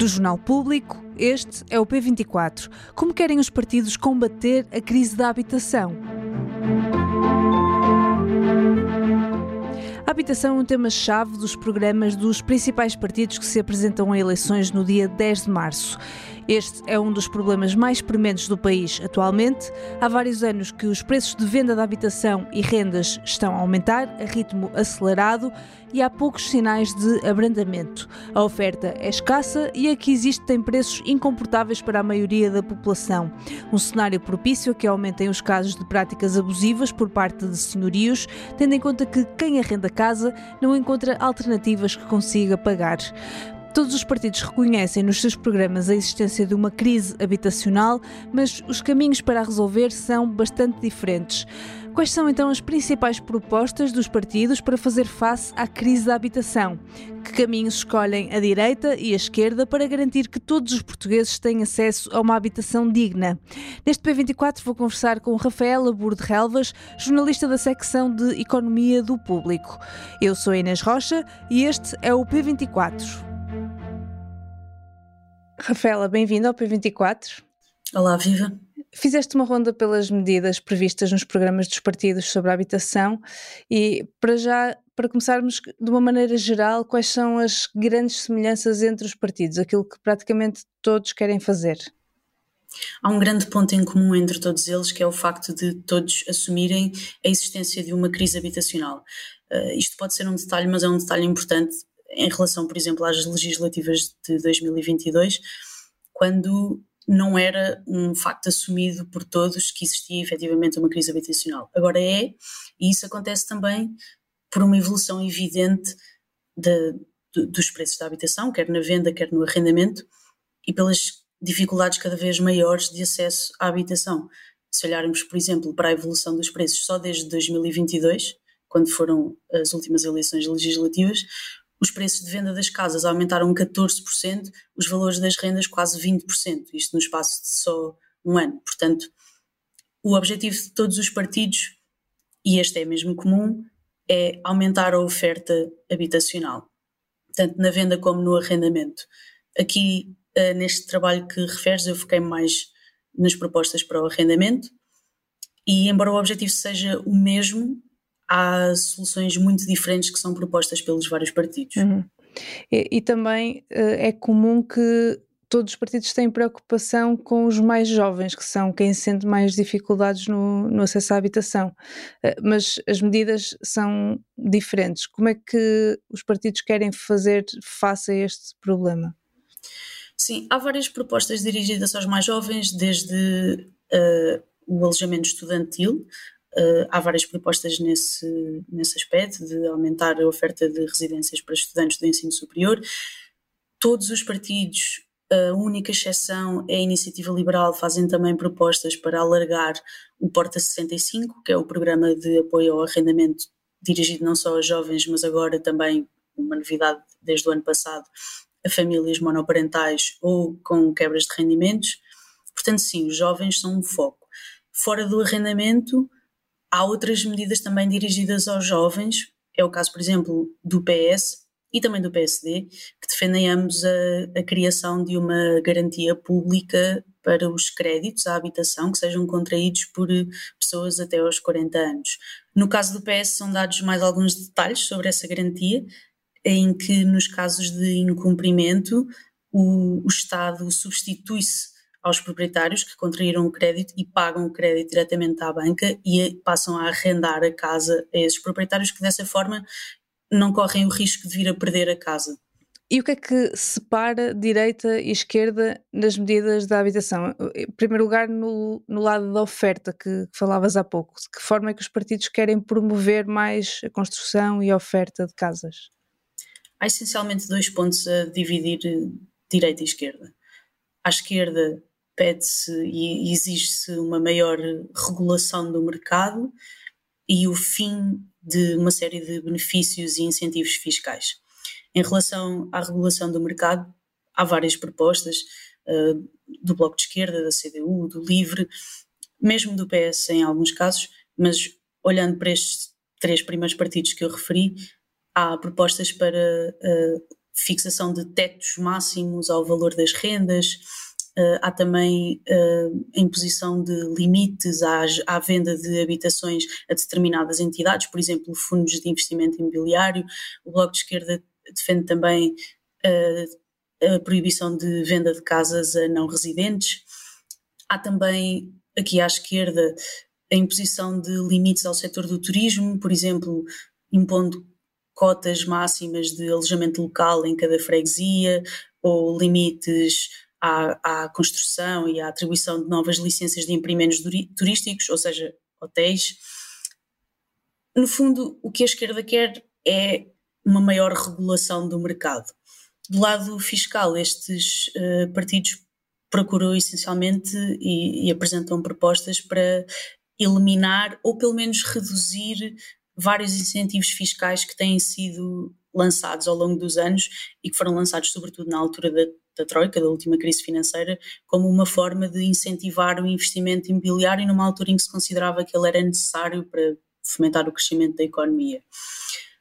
Do Jornal Público, este é o P24. Como querem os partidos combater a crise da habitação? A habitação é um tema-chave dos programas dos principais partidos que se apresentam a eleições no dia 10 de março. Este é um dos problemas mais prementes do país atualmente. Há vários anos que os preços de venda de habitação e rendas estão a aumentar a ritmo acelerado e há poucos sinais de abrandamento. A oferta é escassa e a que existe tem preços incomportáveis para a maioria da população. Um cenário propício a que aumentem os casos de práticas abusivas por parte de senhorios, tendo em conta que quem arrenda casa não encontra alternativas que consiga pagar. Todos os partidos reconhecem nos seus programas a existência de uma crise habitacional, mas os caminhos para a resolver são bastante diferentes. Quais são então as principais propostas dos partidos para fazer face à crise da habitação? Que caminhos escolhem a direita e a esquerda para garantir que todos os portugueses têm acesso a uma habitação digna? Neste P24 vou conversar com Rafaela Burde Relvas, jornalista da secção de Economia do Público. Eu sou Inês Rocha e este é o P24. Rafaela, bem-vinda ao P24. Olá, viva. Fizeste uma ronda pelas medidas previstas nos programas dos partidos sobre a habitação e, para já, para começarmos de uma maneira geral, quais são as grandes semelhanças entre os partidos, aquilo que praticamente todos querem fazer? Há um grande ponto em comum entre todos eles, que é o facto de todos assumirem a existência de uma crise habitacional. Uh, isto pode ser um detalhe, mas é um detalhe importante em relação, por exemplo, às legislativas de 2022, quando não era um facto assumido por todos que existia efetivamente uma crise habitacional. Agora é, e isso acontece também por uma evolução evidente de, de, dos preços da habitação, quer na venda, quer no arrendamento, e pelas dificuldades cada vez maiores de acesso à habitação. Se olharmos, por exemplo, para a evolução dos preços só desde 2022, quando foram as últimas eleições legislativas, os preços de venda das casas aumentaram 14%, os valores das rendas quase 20%, isto no espaço de só um ano. Portanto, o objetivo de todos os partidos, e este é mesmo comum, é aumentar a oferta habitacional, tanto na venda como no arrendamento. Aqui, eh, neste trabalho que referes, eu foquei mais nas propostas para o arrendamento, e embora o objetivo seja o mesmo, há soluções muito diferentes que são propostas pelos vários partidos. Uhum. E, e, também uh, é comum que todos os partidos têm preocupação com os mais jovens, que são quem sente mais dificuldades no, no acesso à habitação. Uh, mas as medidas são diferentes. Como é que os partidos querem fazer face a este problema? Sim, há várias propostas dirigidas aos mais jovens, desde uh, o alojamento estudantil, Há várias propostas nesse, nesse aspecto, de aumentar a oferta de residências para estudantes do ensino superior. Todos os partidos, a única exceção é a Iniciativa Liberal, fazem também propostas para alargar o Porta 65, que é o programa de apoio ao arrendamento dirigido não só a jovens, mas agora também, uma novidade desde o ano passado, a famílias monoparentais ou com quebras de rendimentos. Portanto, sim, os jovens são um foco. Fora do arrendamento, Há outras medidas também dirigidas aos jovens, é o caso, por exemplo, do PS e também do PSD, que defendem ambos a, a criação de uma garantia pública para os créditos à habitação que sejam contraídos por pessoas até aos 40 anos. No caso do PS, são dados mais alguns detalhes sobre essa garantia, em que, nos casos de incumprimento, o, o Estado substitui-se aos proprietários que contraíram o crédito e pagam o crédito diretamente à banca e passam a arrendar a casa a esses proprietários que dessa forma não correm o risco de vir a perder a casa. E o que é que separa direita e esquerda nas medidas da habitação? Em primeiro lugar, no, no lado da oferta que, que falavas há pouco. De que forma é que os partidos querem promover mais a construção e a oferta de casas? Há essencialmente dois pontos a dividir direita e esquerda. à esquerda pede-se e exige-se uma maior regulação do mercado e o fim de uma série de benefícios e incentivos fiscais. Em relação à regulação do mercado, há várias propostas uh, do Bloco de Esquerda, da CDU, do LIVRE, mesmo do PS em alguns casos, mas olhando para estes três primeiros partidos que eu referi, há propostas para uh, fixação de tetos máximos ao valor das rendas, Uh, há também uh, a imposição de limites à, venda de habitações a determinadas entidades, por exemplo, fundos de investimento imobiliário. O Bloco de Esquerda defende também uh, a proibição de venda de casas a não residentes. Há também, aqui à esquerda, a imposição de limites ao setor do turismo, por exemplo, impondo cotas máximas de alojamento local em cada freguesia ou limites à, à, construção e à atribuição de novas licenças de empreendimentos turísticos, ou seja, hotéis. No fundo, o que a esquerda quer é uma maior regulação do mercado. Do lado fiscal, estes uh, partidos procuram essencialmente e, e apresentam propostas para eliminar ou pelo menos reduzir vários incentivos fiscais que têm sido lançados ao longo dos anos e que foram lançados sobretudo na altura da, da Troika, da última crise financeira, como uma forma de incentivar o investimento imobiliário numa altura em que se considerava que ele era necessário para fomentar o crescimento da economia.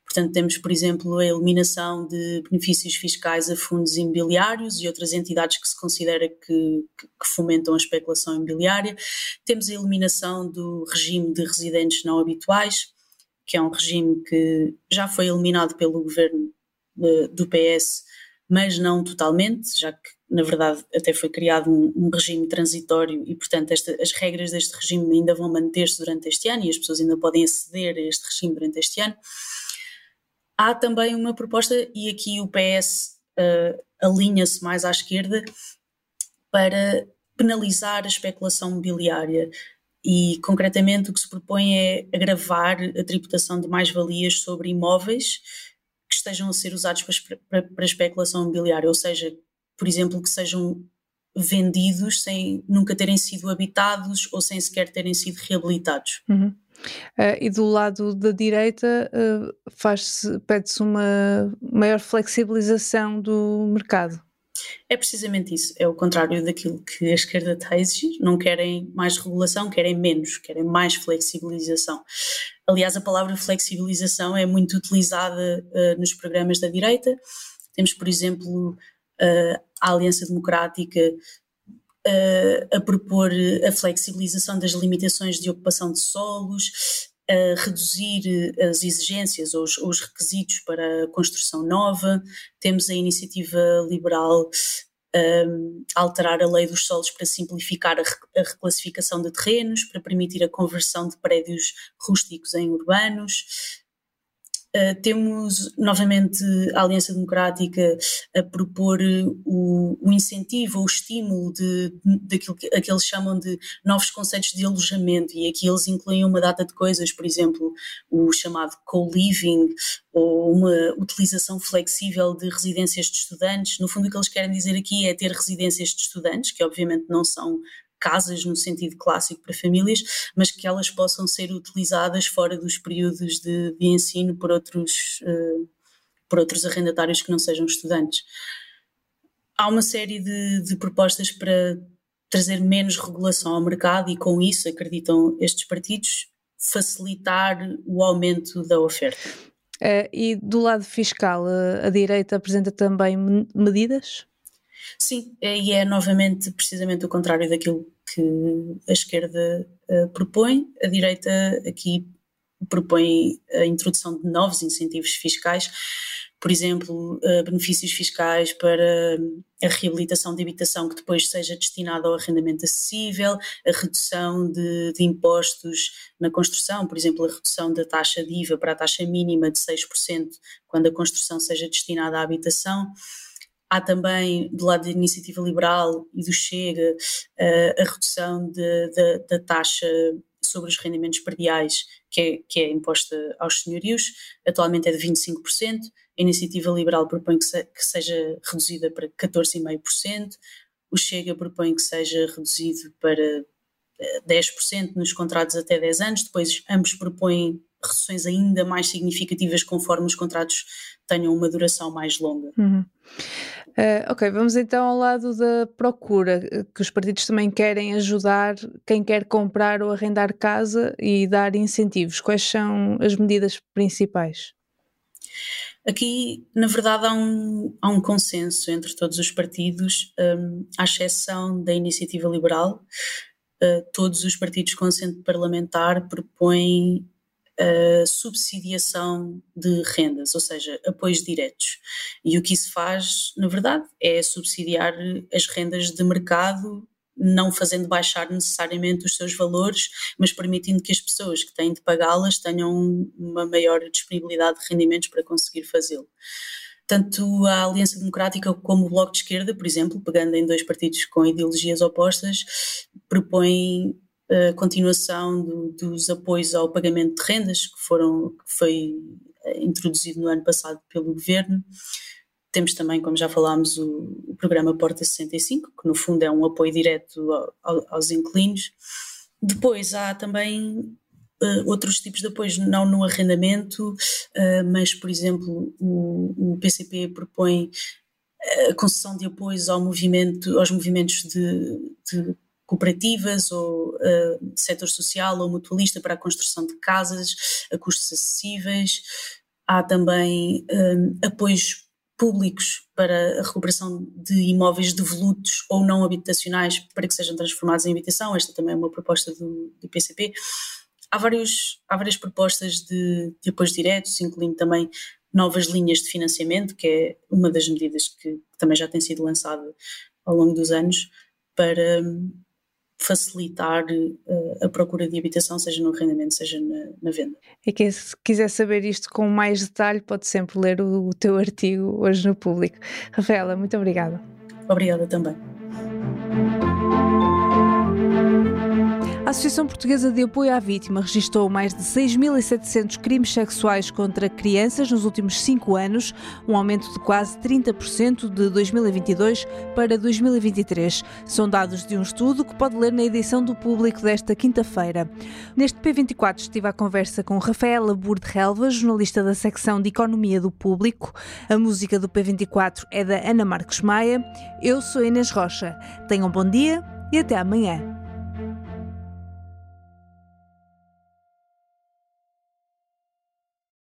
Portanto, temos, por exemplo, a eliminação de benefícios fiscais a fundos imobiliários e outras entidades que se considera que, que, fomentam a especulação imobiliária. Temos a eliminação do regime de residentes não habituais, que é um regime que já foi eliminado pelo governo de, do PS, mas não totalmente, já que na verdade até foi criado um, um regime transitório e portanto esta, as regras deste regime ainda vão manter-se durante este ano e as pessoas ainda podem aceder a este regime durante este ano. Há também uma proposta, e aqui o PS uh, alinha-se mais à esquerda, para penalizar a especulação mobiliária. E, concretamente, o que se propõe é agravar a tributação de mais-valias sobre imóveis estejam a ser usados para, para, para especulação imobiliária, ou seja, por exemplo, que sejam vendidos sem nunca terem sido habitados ou sem sequer terem sido reabilitados. Uhum. Uh, e do lado da direita uh, pede-se uma maior flexibilização do mercado. É precisamente isso, é o contrário daquilo que a esquerda está a exigir. Não querem mais regulação, querem menos, querem mais flexibilização. Aliás, a palavra flexibilização é muito utilizada uh, nos programas da direita. Temos, por exemplo, a Aliança Democrática a propor a flexibilização das limitações de ocupação de solos, a reduzir as exigências ou os, os, requisitos para a construção nova. Temos a iniciativa liberal um, a alterar a lei dos solos para simplificar a, reclassificação de terrenos, para permitir a conversão de prédios rústicos em urbanos. Uh, temos novamente a Aliança Democrática a propor o, o incentivo, o estímulo de, daquilo que, que eles chamam de novos conceitos de alojamento, e aqui eles incluem uma data de coisas, por exemplo, o chamado co-living ou uma utilização flexível de residências de estudantes. No fundo, o que eles querem dizer aqui é ter residências de estudantes, que obviamente não são casas no sentido clássico para famílias, mas que elas possam ser utilizadas fora dos períodos de, de ensino por outros, uh, por outros arrendatários que não sejam estudantes. Há uma série de, de propostas para trazer menos regulação ao mercado e com isso, acreditam estes partidos, facilitar o aumento da oferta. Uh, e do lado fiscal, a, a direita apresenta também medidas? Sim, é, e é novamente precisamente o contrário daquilo que a esquerda uh, propõe. A direita aqui propõe a introdução de novos incentivos fiscais, por exemplo, uh, benefícios fiscais para a reabilitação de habitação que depois seja destinada ao arrendamento acessível, a redução de, de, impostos na construção, por exemplo, a redução da taxa de IVA para a taxa mínima de 6% quando a construção seja destinada à habitação. Há também, do lado da Iniciativa Liberal e do Chega, eh, a redução de, de, da taxa sobre os rendimentos perdiais que é, que é imposta aos senhorios, atualmente é de 25%, a Iniciativa Liberal propõe que, se, que seja reduzida para 14,5%, o Chega propõe que seja reduzido para 10% nos contratos até 10 anos, depois ambos propõem reduções ainda mais significativas conforme os contratos tenham uma duração mais longa. Uhum. Uh, ok, vamos então ao lado da procura, que os partidos também querem ajudar quem quer comprar ou arrendar casa e dar incentivos. Quais são as medidas principais? Aqui, na verdade, há um, há um consenso entre todos os partidos, um, à exceção da Iniciativa Liberal. Uh, todos os partidos com assento parlamentar propõem a subsidiação de rendas, ou seja, apoios diretos. E o que isso faz, na verdade, é subsidiar as rendas de mercado, não fazendo baixar necessariamente os seus valores, mas permitindo que as pessoas que têm de pagá-las tenham uma maior disponibilidade de rendimentos para conseguir fazê-lo. Tanto a Aliança Democrática como o Bloco de Esquerda, por exemplo, pegando em dois partidos com ideologias opostas, propõem a continuação do, dos apoios ao pagamento de rendas que foram que foi eh, introduzido no ano passado pelo governo. Temos também, como já falámos, o, o programa Porta 65, que no fundo é um apoio direto ao, ao, aos inquilinos. Depois há também Uh, outros tipos de apoios, não no arrendamento, uh, mas, por exemplo, o, o, PCP propõe a concessão de apoios ao movimento, aos movimentos de, de cooperativas ou uh, setor social ou mutualista para a construção de casas a custos acessíveis. Há também um, eh, apoios públicos para a recuperação de imóveis devolutos ou não habitacionais para que sejam transformados em habitação. Esta também é uma proposta do, do PCP. Há, vários, há várias propostas de, de apoios diretos, incluindo também novas linhas de financiamento, que é uma das medidas que, também já tem sido lançada ao longo dos anos, para, facilitar uh, a procura de habitação, seja no arrendamento, seja na, na, venda. E quem quiser saber isto com mais detalhe pode sempre ler o, o teu artigo hoje no público. Rafaela, muito obrigada. Obrigada também. A Associação Portuguesa de Apoio à Vítima registrou mais de 6.700 crimes sexuais contra crianças nos últimos cinco anos, um aumento de quase 30% de 2022 para 2023. São dados de um estudo que pode ler na edição do público desta quinta-feira. Neste P24 estive à conversa com Rafaela Burde-Relva, jornalista da secção de Economia do Público. A música do P24 é da Ana Marcos Maia. Eu sou Inês Rocha. Tenham um bom dia e até amanhã.